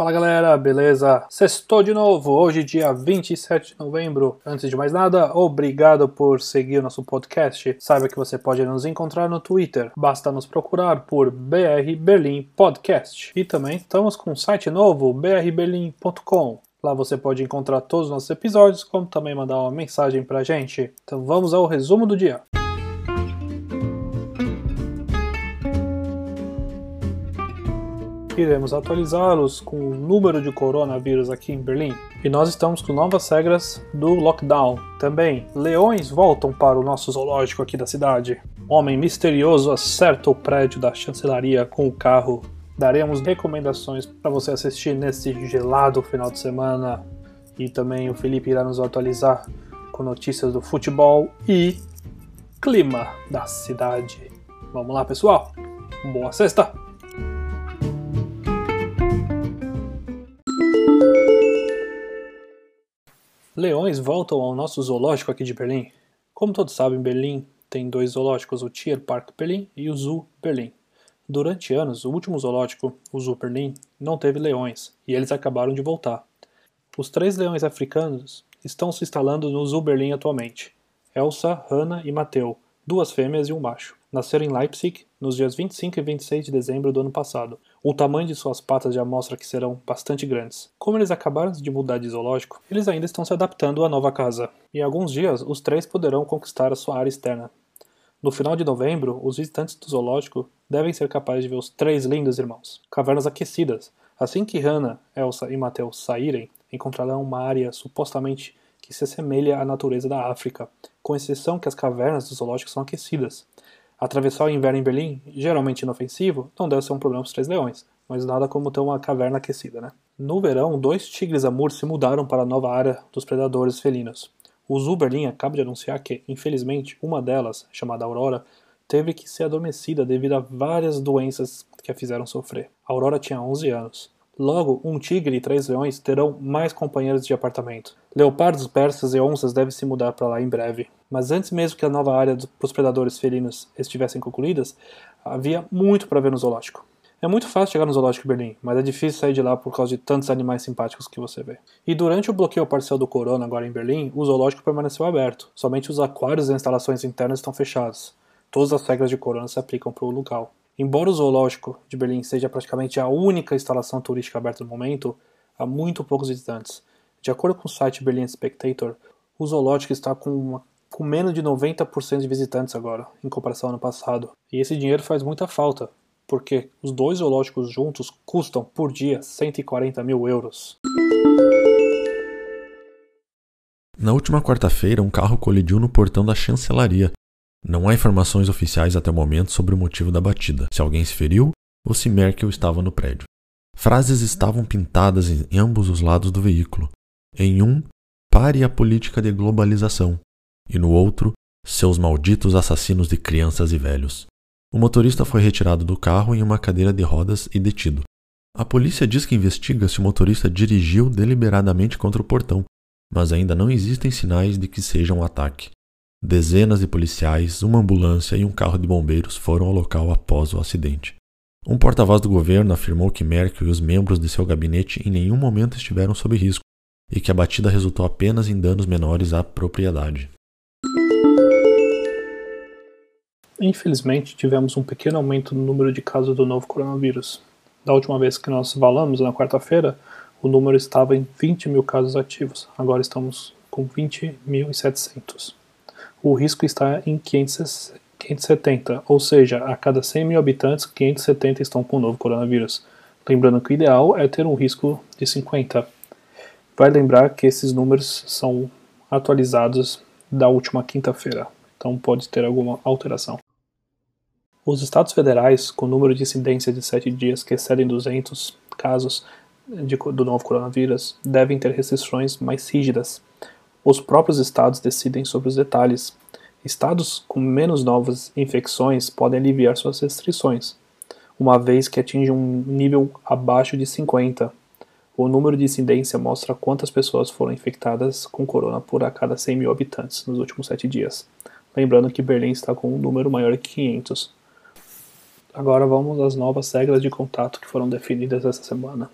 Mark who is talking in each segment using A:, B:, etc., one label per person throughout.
A: Fala galera, beleza? Sextou de novo, hoje dia 27 de novembro. Antes de mais nada, obrigado por seguir o nosso podcast. Saiba que você pode nos encontrar no Twitter, basta nos procurar por BR Berlim Podcast. E também estamos com um site novo, brberlim.com. Lá você pode encontrar todos os nossos episódios, como também mandar uma mensagem pra gente. Então vamos ao resumo do dia. Iremos atualizá-los com o número de coronavírus aqui em Berlim. E nós estamos com novas regras do lockdown. Também, leões voltam para o nosso zoológico aqui da cidade. Homem misterioso acerta o prédio da chancelaria com o carro. Daremos recomendações para você assistir nesse gelado final de semana. E também o Felipe irá nos atualizar com notícias do futebol e clima da cidade. Vamos lá, pessoal? Boa sexta! Leões voltam ao nosso zoológico aqui de Berlim. Como todos sabem, Berlim tem dois zoológicos, o Tierpark Berlim e o Zoo Berlim. Durante anos, o último zoológico, o Zoo Berlim, não teve leões e eles acabaram de voltar. Os três leões africanos estão se instalando no Zoo Berlim atualmente: Elsa, Hannah e Mateu, duas fêmeas e um macho. Nasceram em Leipzig nos dias 25 e 26 de dezembro do ano passado. O tamanho de suas patas já mostra que serão bastante grandes. Como eles acabaram de mudar de zoológico, eles ainda estão se adaptando à nova casa. Em alguns dias, os três poderão conquistar a sua área externa. No final de novembro, os visitantes do zoológico devem ser capazes de ver os três lindos irmãos. Cavernas aquecidas. Assim que Hannah, Elsa e Mateus saírem, encontrarão uma área supostamente que se assemelha à natureza da África, com exceção que as cavernas do zoológico são aquecidas. Atravessar o inverno em Berlim, geralmente inofensivo, não deve ser um problema para os três leões, mas nada como ter uma caverna aquecida, né? No verão, dois tigres amur se mudaram para a nova área dos predadores felinos. O Zoo Berlim acaba de anunciar que, infelizmente, uma delas, chamada Aurora, teve que ser adormecida devido a várias doenças que a fizeram sofrer. A Aurora tinha 11 anos. Logo, um tigre e três leões terão mais companheiros de apartamento. Leopardos, persas e onças devem se mudar para lá em breve. Mas antes mesmo que a nova área para os predadores felinos estivessem concluídas, havia muito para ver no zoológico. É muito fácil chegar no zoológico Berlim, mas é difícil sair de lá por causa de tantos animais simpáticos que você vê. E durante o bloqueio parcial do corona agora em Berlim, o zoológico permaneceu aberto. Somente os aquários e instalações internas estão fechados. Todas as regras de corona se aplicam para o local. Embora o zoológico de Berlim seja praticamente a única instalação turística aberta no momento, há muito poucos visitantes. De acordo com o site Berlin Spectator, o zoológico está com, uma, com menos de 90% de visitantes agora, em comparação ao ano passado. E esse dinheiro faz muita falta, porque os dois zoológicos juntos custam por dia 140 mil euros.
B: Na última quarta-feira, um carro colidiu no portão da chancelaria, não há informações oficiais até o momento sobre o motivo da batida, se alguém se feriu ou se Merkel estava no prédio. Frases estavam pintadas em ambos os lados do veículo. Em um, pare a política de globalização, e no outro, seus malditos assassinos de crianças e velhos. O motorista foi retirado do carro em uma cadeira de rodas e detido. A polícia diz que investiga se o motorista dirigiu deliberadamente contra o portão, mas ainda não existem sinais de que seja um ataque. Dezenas de policiais, uma ambulância e um carro de bombeiros foram ao local após o acidente. Um porta-voz do governo afirmou que Merkel e os membros de seu gabinete em nenhum momento estiveram sob risco e que a batida resultou apenas em danos menores à propriedade.
A: Infelizmente, tivemos um pequeno aumento no número de casos do novo coronavírus. Da última vez que nós falamos, na quarta-feira, o número estava em 20 mil casos ativos. Agora estamos com 20.700 o risco está em 570, ou seja, a cada 100 mil habitantes, 570 estão com o novo coronavírus. Lembrando que o ideal é ter um risco de 50. Vai lembrar que esses números são atualizados da última quinta-feira, então pode ter alguma alteração. Os estados federais, com número de incidência de 7 dias que excedem 200 casos de, do novo coronavírus, devem ter restrições mais rígidas os próprios estados decidem sobre os detalhes. Estados com menos novas infecções podem aliviar suas restrições, uma vez que atingem um nível abaixo de 50. O número de incidência mostra quantas pessoas foram infectadas com corona por a cada 100 mil habitantes nos últimos 7 dias. Lembrando que Berlim está com um número maior que 500. Agora vamos às novas regras de contato que foram definidas essa semana.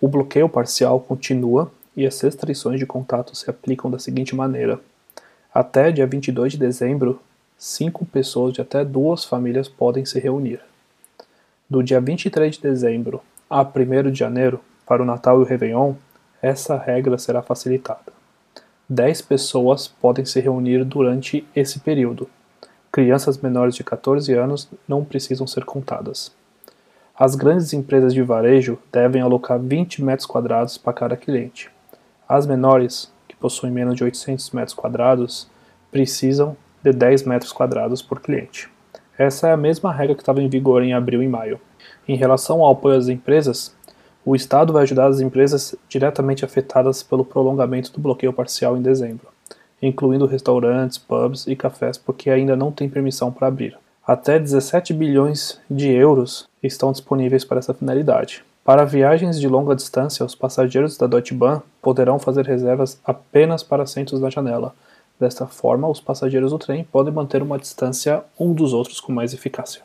A: O bloqueio parcial continua e as restrições de contato se aplicam da seguinte maneira: até dia 22 de dezembro, cinco pessoas de até duas famílias podem se reunir. Do dia 23 de dezembro a 1 de janeiro, para o Natal e o Réveillon, essa regra será facilitada. 10 pessoas podem se reunir durante esse período. Crianças menores de 14 anos não precisam ser contadas. As grandes empresas de varejo devem alocar 20 metros quadrados para cada cliente. As menores, que possuem menos de 800 metros quadrados, precisam de 10 metros quadrados por cliente. Essa é a mesma regra que estava em vigor em abril e maio. Em relação ao apoio às empresas, o Estado vai ajudar as empresas diretamente afetadas pelo prolongamento do bloqueio parcial em dezembro, incluindo restaurantes, pubs e cafés, porque ainda não tem permissão para abrir. Até 17 bilhões de euros estão disponíveis para essa finalidade. Para viagens de longa distância, os passageiros da Deutsche Bahn poderão fazer reservas apenas para assentos na janela. Desta forma, os passageiros do trem podem manter uma distância um dos outros com mais eficácia.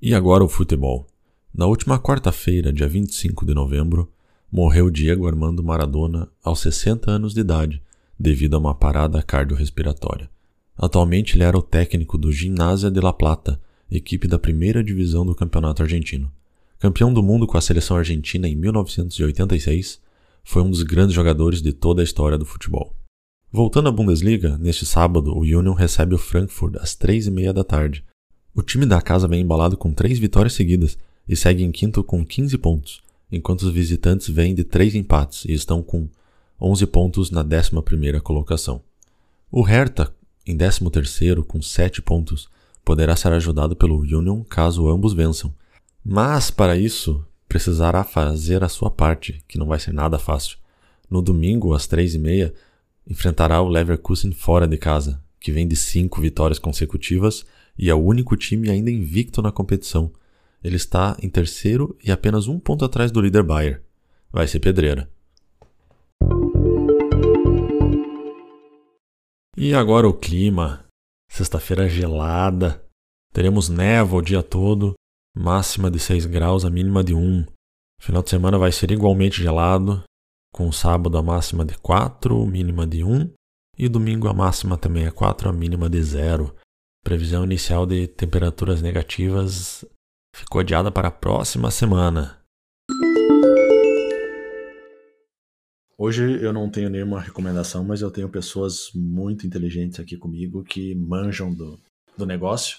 B: E agora o futebol. Na última quarta-feira, dia 25 de novembro, morreu Diego Armando Maradona aos 60 anos de idade, devido a uma parada cardiorrespiratória. Atualmente ele era o técnico do Gimnasia de La Plata, equipe da primeira divisão do campeonato argentino. Campeão do mundo com a seleção argentina em 1986, foi um dos grandes jogadores de toda a história do futebol. Voltando à Bundesliga, neste sábado o Union recebe o Frankfurt às três e meia da tarde, o time da casa vem embalado com três vitórias seguidas e segue em quinto com 15 pontos, enquanto os visitantes vêm de três empates e estão com 11 pontos na 11ª colocação. O Hertha, em 13º com 7 pontos, poderá ser ajudado pelo Union caso ambos vençam. Mas, para isso, precisará fazer a sua parte, que não vai ser nada fácil. No domingo, às 3h30, enfrentará o Leverkusen fora de casa, que vem de 5 vitórias consecutivas e é o único time ainda invicto na competição. Ele está em terceiro e apenas um ponto atrás do líder Bayer. Vai ser pedreira. E agora o clima. Sexta-feira gelada. Teremos névoa o dia todo. Máxima de 6 graus, a mínima de 1. Final de semana vai ser igualmente gelado. Com sábado a máxima de 4, mínima de 1. E domingo a máxima também é 4, a mínima de 0. Previsão inicial de temperaturas negativas ficou adiada para a próxima semana.
C: Hoje eu não tenho nenhuma recomendação, mas eu tenho pessoas muito inteligentes aqui comigo que manjam do, do negócio.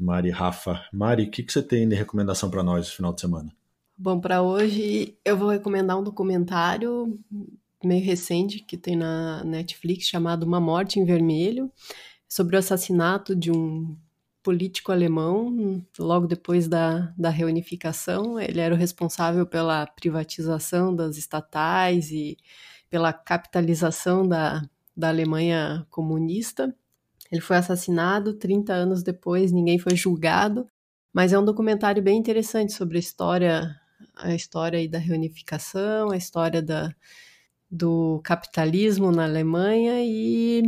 C: Mari Rafa. Mari, o que, que você tem de recomendação para nós no final de semana?
D: Bom, para hoje eu vou recomendar um documentário meio recente que tem na Netflix chamado Uma Morte em Vermelho sobre o assassinato de um político alemão logo depois da, da reunificação. Ele era o responsável pela privatização das estatais e pela capitalização da, da Alemanha comunista. Ele foi assassinado 30 anos depois, ninguém foi julgado, mas é um documentário bem interessante sobre a história, a história da reunificação, a história da, do capitalismo na Alemanha e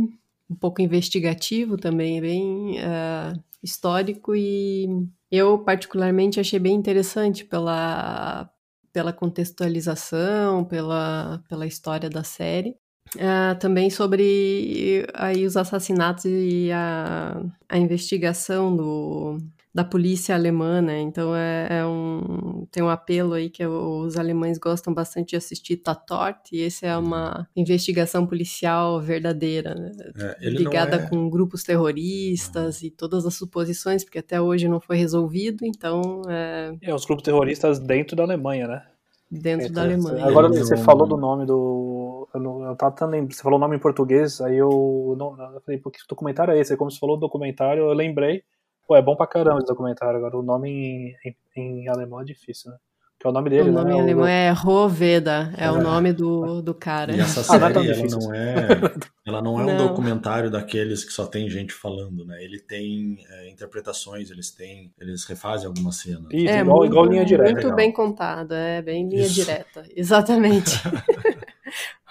D: um pouco investigativo também, bem uh, histórico e eu particularmente achei bem interessante pela, pela contextualização, pela, pela história da série. Uh, também sobre aí os assassinatos e a, a investigação do, da polícia alemã, né? Então é, é, um tem um apelo aí que os alemães gostam bastante de assistir Tatort e esse é uma investigação policial verdadeira, né? É, ligada é... com grupos terroristas e todas as suposições, porque até hoje não foi resolvido. Então é,
A: é os grupos terroristas dentro da Alemanha, né?
D: Dentro da Alemanha.
A: Agora você falou do nome do. Eu, não, eu tava tentando Você falou o nome em português, aí eu. Não, eu falei, porque documentário é esse? Como você falou do documentário, eu lembrei. Pô, é bom pra caramba esse documentário. Agora, o nome em, em, em alemão é difícil, né? Que é o nome dele,
D: O nome
A: né?
D: em alemão é Roveda, é, é, o nome do, do cara.
C: E essa série, ah, não é ela, não é, ela não é não. um documentário daqueles que só tem gente falando, né? Ele tem é, interpretações, eles têm, eles refazem algumas cenas.
A: Isso, é, igual, muito, igual linha direta.
D: Muito bem contado, é bem linha Isso. direta, exatamente.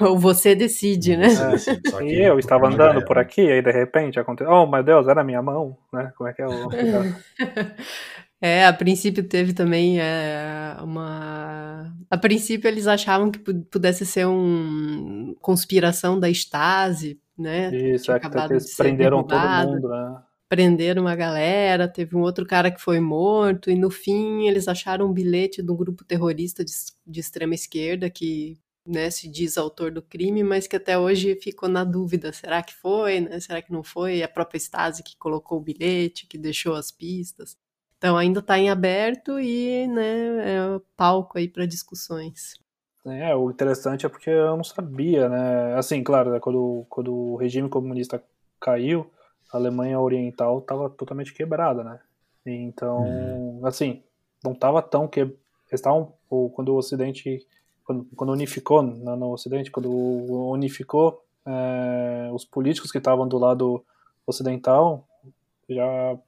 D: Ou você decide, né?
A: Você decide, e eu estava andando é. por aqui, aí de repente aconteceu. Oh, meu Deus, era minha mão, né? Como é que é o.
D: É, a princípio teve também é, uma. A princípio eles achavam que pudesse ser uma conspiração da Stasi, né?
A: Isso, é que eles prenderam derrubada. todo mundo, né?
D: Prenderam uma galera, teve um outro cara que foi morto, e no fim eles acharam um bilhete do grupo terrorista de, de extrema esquerda que né, se diz autor do crime, mas que até hoje ficou na dúvida, será que foi, né? Será que não foi? A própria Stasi que colocou o bilhete, que deixou as pistas. Então ainda está em aberto e né, é palco aí para discussões.
A: É, o interessante é porque eu não sabia, né? Assim, claro, né, quando, quando o regime comunista caiu, a Alemanha Oriental estava totalmente quebrada, né? Então, uhum. assim, não estava tão que estavam quando o Ocidente quando, quando unificou no, no Ocidente, quando unificou é, os políticos que estavam do lado ocidental já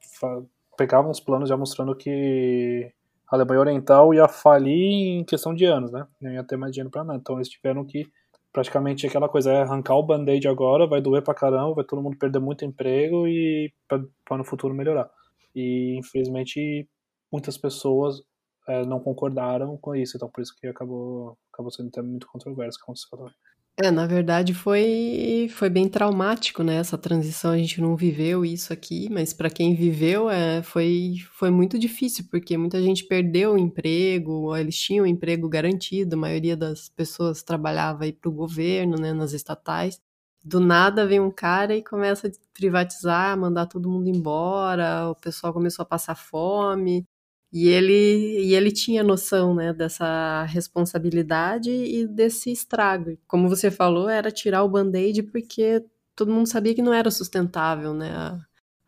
A: pegavam os planos já mostrando que a Alemanha Oriental ia falir em questão de anos, né? Não ia ter mais dinheiro para nada. Então eles tiveram que praticamente aquela coisa é arrancar o band-aid agora, vai doer pra caramba, vai todo mundo perder muito emprego e para no futuro melhorar. E infelizmente muitas pessoas é, não concordaram com isso, então por isso que acabou, acabou sendo até muito controverso, como você falou.
D: É, na verdade foi, foi bem traumático, né? Essa transição a gente não viveu isso aqui, mas para quem viveu é, foi, foi muito difícil, porque muita gente perdeu o emprego, eles tinham um emprego garantido, a maioria das pessoas trabalhava aí para o governo, né, nas estatais. Do nada vem um cara e começa a privatizar, mandar todo mundo embora, o pessoal começou a passar fome, e ele, e ele tinha noção né, dessa responsabilidade e desse estrago. Como você falou, era tirar o band-aid porque todo mundo sabia que não era sustentável né, a,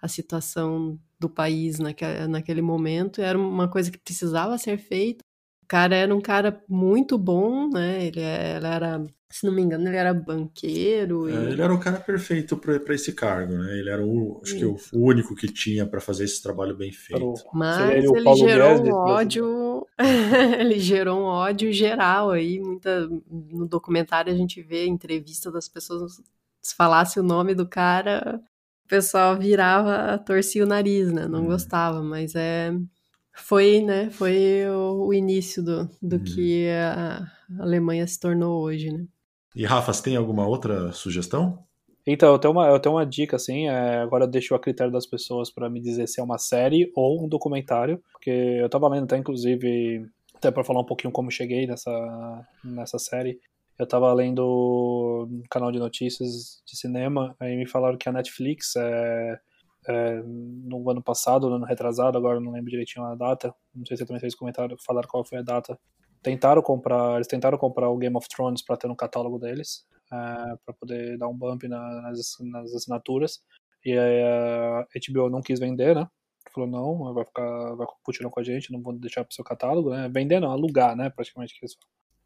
D: a situação do país naquele, naquele momento. Era uma coisa que precisava ser feita. O cara era um cara muito bom, né? Ele, ele era se não me engano, ele era banqueiro.
C: É, e... ele era o cara perfeito para esse cargo, né? Ele era o, acho que o único que tinha para fazer esse trabalho bem feito.
D: Mas ele, ele gerou um ódio, ele gerou um ódio geral aí. Muita no documentário a gente vê entrevista das pessoas se falasse o nome do cara, o pessoal virava, torcia o nariz, né? Não hum. gostava, mas é foi, né? Foi o, o início do, do hum. que a Alemanha se tornou hoje, né?
C: E Rafa, você tem alguma outra sugestão?
A: Então, eu tenho uma, eu tenho uma dica, assim, é, agora eu deixo a critério das pessoas para me dizer se é uma série ou um documentário, porque eu tava lendo até, inclusive, até para falar um pouquinho como cheguei nessa, nessa série, eu tava lendo um canal de notícias de cinema, aí me falaram que a Netflix, é, é, no ano passado, no ano retrasado, agora não lembro direitinho a data, não sei se também vocês comentaram, falaram qual foi a data, tentaram comprar, eles tentaram comprar o Game of Thrones para ter no catálogo deles, é, para poder dar um bump na, nas, nas, assinaturas. E a HBO não quis vender, né? Falou não, vai ficar, vai continuar com a gente, não vou deixar para o seu catálogo, né? Vender não, alugar, né? Praticamente que,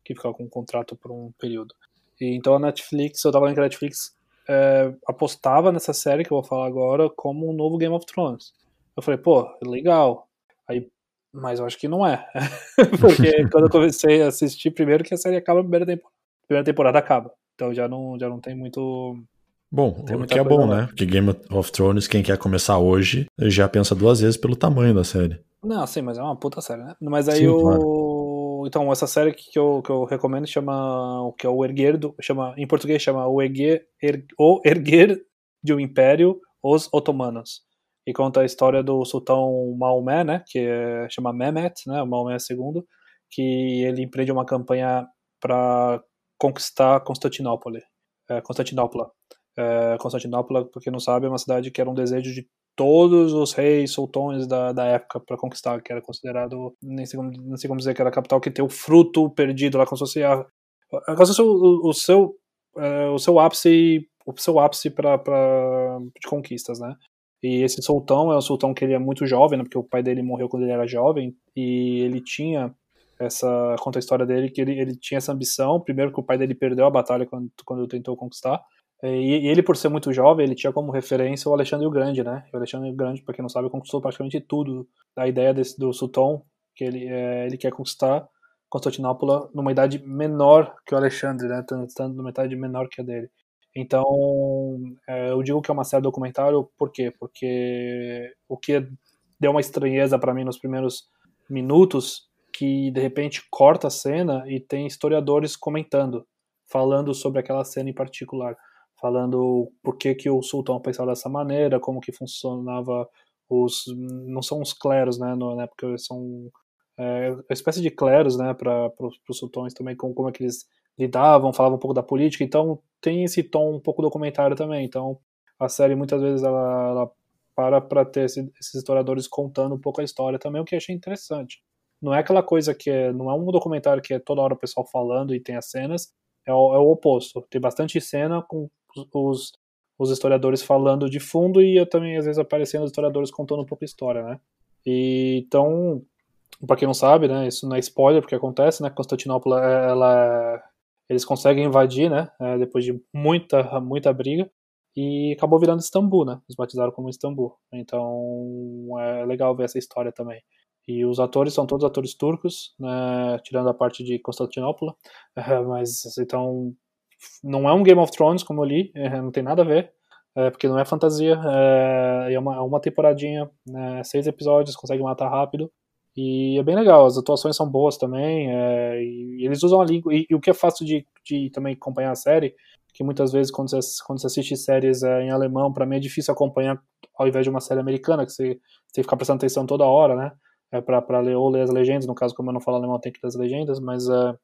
A: que ficar com um contrato por um período. E então a Netflix, eu tava lendo que a Netflix é, apostava nessa série que eu vou falar agora como um novo Game of Thrones. Eu falei, pô, legal. Aí mas eu acho que não é. Porque quando eu comecei a assistir, primeiro que a série acaba na primeira temporada. A primeira temporada acaba. Então já não, já não tem muito.
C: Bom, o que é bom, né? Porque Game of Thrones, quem quer começar hoje, já pensa duas vezes pelo tamanho da série.
A: Não, sim, mas é uma puta série, né? Mas aí sim, o. Claro. Então, essa série que eu, que eu recomendo chama. O que é o Erguer do. Chama, em português chama O Erguer, er, o Erguer de um Império, os Otomanos e conta a história do sultão Maomé, né, que é, chama Mehmet, né, Maomé II, que ele empreende uma campanha para conquistar Constantinopla. É, Constantinopla. É, Constantinopla, porque não sabe, é uma cidade que era um desejo de todos os reis, sultões da, da época para conquistar, que era considerado, nem sei, como, nem sei como dizer que era a capital que tem o fruto perdido lá, como se fosse, a, como se fosse o, o, seu, é, o seu ápice o seu ápice para de conquistas, né? E esse sultão é um sultão que ele é muito jovem, né, porque o pai dele morreu quando ele era jovem, e ele tinha essa conta a história dele que ele, ele tinha essa ambição, primeiro que o pai dele perdeu a batalha quando, quando tentou conquistar, e, ele por ser muito jovem, ele tinha como referência o Alexandre o Grande, né? O Alexandre o Grande, para quem não sabe, conquistou praticamente tudo. A ideia desse, do sultão que ele é, ele quer conquistar Constantinopla numa idade menor que o Alexandre, né? Estando numa idade menor que a dele. Então, é, eu digo que é uma série documentário, por quê? Porque o que deu uma estranheza para mim nos primeiros minutos, que de repente corta a cena e tem historiadores comentando, falando sobre aquela cena em particular, falando por que, que o sultão pensava dessa maneira, como que funcionava os não são os cleros, né, no, né porque são é, uma espécie de cleros, né, para os sultões também, como, como é que eles lidavam, falavam um pouco da política, então tem esse tom um pouco documentário também, então a série muitas vezes ela, ela para para ter esse, esses historiadores contando um pouco a história também, o que eu achei interessante. Não é aquela coisa que é, não é um documentário que é toda hora o pessoal falando e tem as cenas, é o, é o oposto. Tem bastante cena com os, os historiadores falando de fundo e também às vezes aparecendo os historiadores contando um pouco a história, né? E, então, para quem não sabe, né, isso não é spoiler porque acontece, né? Constantinopla, ela, eles conseguem invadir, né? É, depois de muita, muita briga e acabou virando Istambul, né? Eles batizaram como Istambul. Então é legal ver essa história também. E os atores são todos atores turcos, né, tirando a parte de Constantinopla. É, mas então não é um Game of Thrones como eu li, é, não tem nada a ver, é, porque não é fantasia. É, é uma, uma temporadinha, né, seis episódios, consegue matar rápido. E é bem legal, as atuações são boas também, é, e, eles usam a língua. E, e, o que é fácil de, de também acompanhar a série, que muitas vezes quando você, quando você assiste séries é, em alemão, para mim é difícil acompanhar ao invés de uma série americana, que você, que ficar prestando atenção toda hora, né? É, para ler ou ler as legendas, no caso, como eu não falo alemão, tem que ler as legendas, mas é,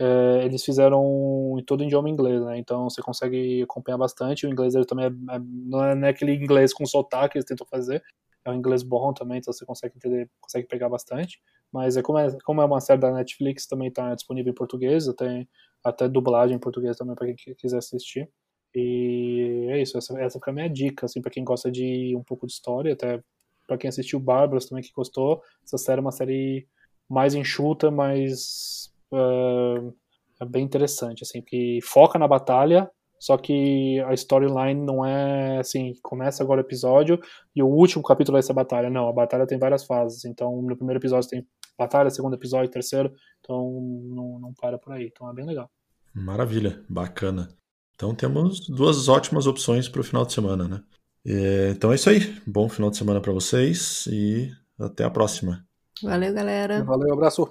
A: é, eles fizeram em todo idioma inglês, né? Então você consegue acompanhar bastante. O inglês ele também é, é, não, é, não é aquele inglês com sotaque que eles tentam fazer, é um inglês bom também, então você consegue entender, consegue pegar bastante. Mas é como é, como é uma série da Netflix, também está disponível em português, tem até dublagem em português também para quem quiser assistir. E é isso, essa, essa foi a minha dica, assim, para quem gosta de um pouco de história, até para quem assistiu Bárbaros também que gostou. Essa série é uma série mais enxuta, mas uh, é bem interessante, assim, que foca na batalha, só que a storyline não é assim, começa agora o episódio e o último capítulo vai ser a batalha. Não, a batalha tem várias fases. Então, no primeiro episódio tem batalha, segundo episódio, terceiro. Então, não, não para por aí. Então, é bem legal.
C: Maravilha, bacana. Então, temos duas ótimas opções para o final de semana, né? É, então é isso aí. Bom final de semana para vocês e até a próxima.
D: Valeu, galera.
A: Valeu, abraço.